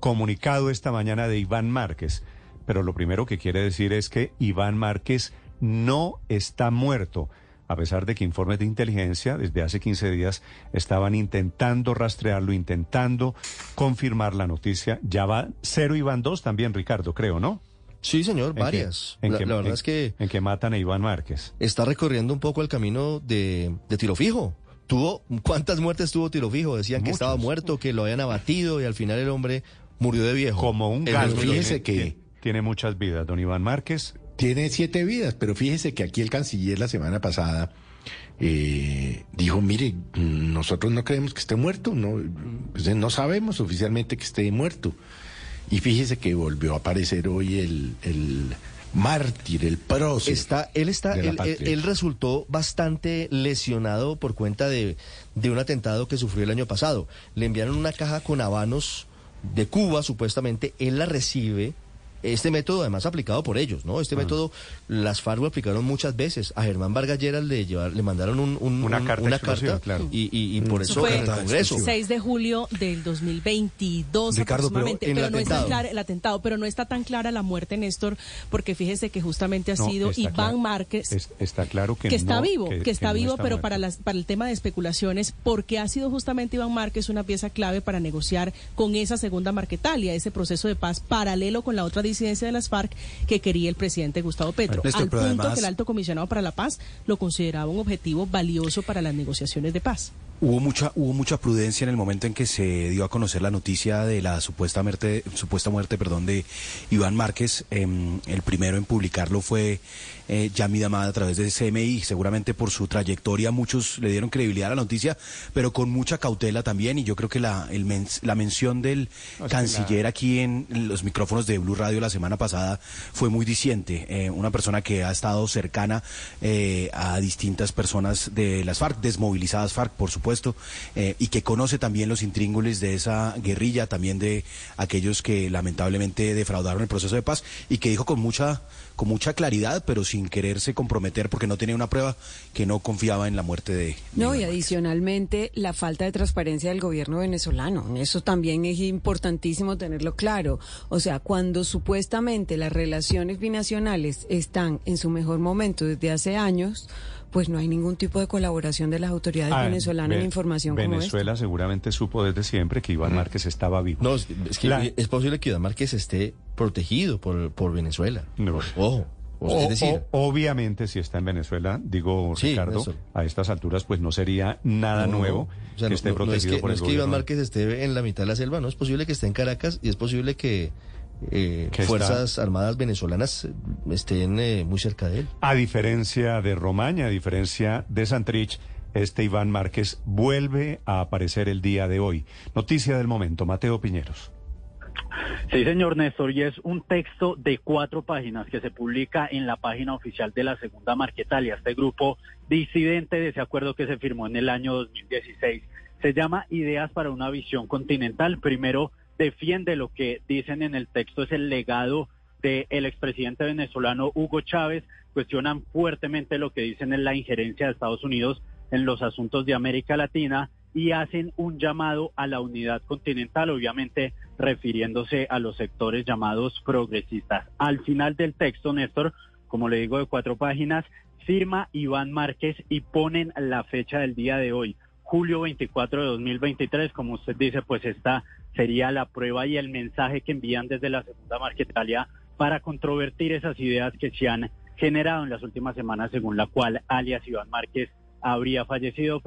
comunicado esta mañana de Iván Márquez. Pero lo primero que quiere decir es que Iván Márquez no está muerto a pesar de que informes de inteligencia desde hace 15 días estaban intentando rastrearlo, intentando confirmar la noticia. Ya va cero y van dos también, Ricardo, creo, ¿no? Sí, señor, varias. en la, que, la verdad en- es que En que matan a Iván Márquez. está recorriendo un poco el camino de, de tiro fijo. Tuvo, ¿Cuántas muertes tuvo tiro fijo? Decían que estaba muerto, que lo habían abatido y al final el hombre murió de viejo. Como un gallo. fíjese Tiene- que- tiene- muchas vidas, don Iván Márquez. Tiene siete vidas, pero fíjese que aquí el canciller la semana pasada eh, dijo, mire, nosotros no creemos que esté muerto, no, pues, no sabemos oficialmente que esté muerto. Y fíjese que volvió a aparecer hoy el, el mártir, el prócer. Está, él está, él, él- él resultó bastante lesionado por cuenta de, de un atentado que sufrió el año pasado. Le enviaron una caja con habanos de Cuba, supuestamente, él la recibe. Este método, además, aplicado por ellos, ¿no? Ah. Este método, las FARC lo aplicaron muchas veces. A Germán Vargas Lleras le, llevar- le mandaron un- un- Una un- carta una explosiva, carta claro. y, y- y por Eso eso fue el Congreso. 6 de julio del 2022 Ricardo, pero aproximadamente, en pero, el no está clara el atentado, pero no está tan clara la muerte, Néstor, porque fíjese que justamente ha No, sido Iván claro- Márquez es- está claro que que está no, vivo, que, está vivo, está pero muerto. para las para el tema de especulaciones, porque ha sido justamente Iván Márquez una pieza clave para negociar con esa segunda Marquetalia, ese proceso de paz paralelo con la otra disidencia de las FARC que quería el presidente Gustavo Petro, al punto además- que el alto comisionado para la paz lo consideraba un objetivo valioso para las negociaciones de paz. Hubo mucha, hubo mucha prudencia en el momento en que se dio a conocer la noticia de la supuesta muerte, supuesta muerte, perdón, de Iván Márquez. Em, el primero en publicarlo fue eh, Yami Damada a través de CMI. Seguramente por su trayectoria muchos le dieron credibilidad a la noticia, pero con mucha cautela también. Y yo creo que la, el men- la mención del canciller aquí en los micrófonos de Blue Radio la semana pasada fue muy diciente. Eh, una persona que ha estado cercana eh, a distintas personas de las FARC, desmovilizadas FARC, por supuesto, eh, y que conoce también los intríngulis de esa guerrilla, también de aquellos que lamentablemente defraudaron el proceso de paz y que dijo con mucha con mucha claridad, pero sin quererse comprometer porque no tenía una prueba que no confiaba en la muerte de. No, y adicionalmente la falta de transparencia del gobierno venezolano. Eso también es importantísimo tenerlo claro. O sea, cuando supuestamente las relaciones binacionales están en su mejor momento desde hace años, pues no hay ningún tipo de colaboración de las autoridades Ah, venezolanas Ve- información Venezuela seguramente supo desde siempre que Iván Márquez estaba vivo. No, es, que La- es posible que Iván Márquez esté protegido por, por Venezuela. No. Ojo. O O- es decir, o- obviamente, si está en Venezuela, digo, Sí, Ricardo, eso. a estas alturas, pues no sería nada no, nuevo o sea, que esté no- no es protegido que, por no el es que Iván gobierno. Márquez esté en la mitad de la selva, no es posible que esté en Caracas y es posible que eh, Que está- fuerzas armadas venezolanas eh, estén eh, muy cerca de él. A diferencia de Romaña, a diferencia de Santrich, este Iván Márquez vuelve a aparecer el día de hoy. Noticia del momento, Mateo Piñeros. Sí, señor Néstor, y es un texto de cuatro páginas que se publica en la página oficial de la Segunda Marquetalia, este grupo disidente de ese acuerdo que se firmó en el año 2016. Se llama Ideas para una visión continental. Primero, defiende lo que dicen en el texto es el legado del expresidente venezolano Hugo Chávez, cuestionan fuertemente lo que dicen en la injerencia de Estados Unidos en los asuntos de América Latina y hacen un llamado a la unidad continental, obviamente refiriéndose a los sectores llamados progresistas. Al final del texto, Néstor, como le digo, de cuatro páginas, firma Iván Márquez y ponen la fecha del día de hoy, julio 24 de 2023, como usted dice, pues esta sería la prueba y el mensaje que envían desde la segunda Marquetalia para controvertir esas ideas que se han generado en las últimas semanas, según la cual alias Iván Márquez habría fallecido.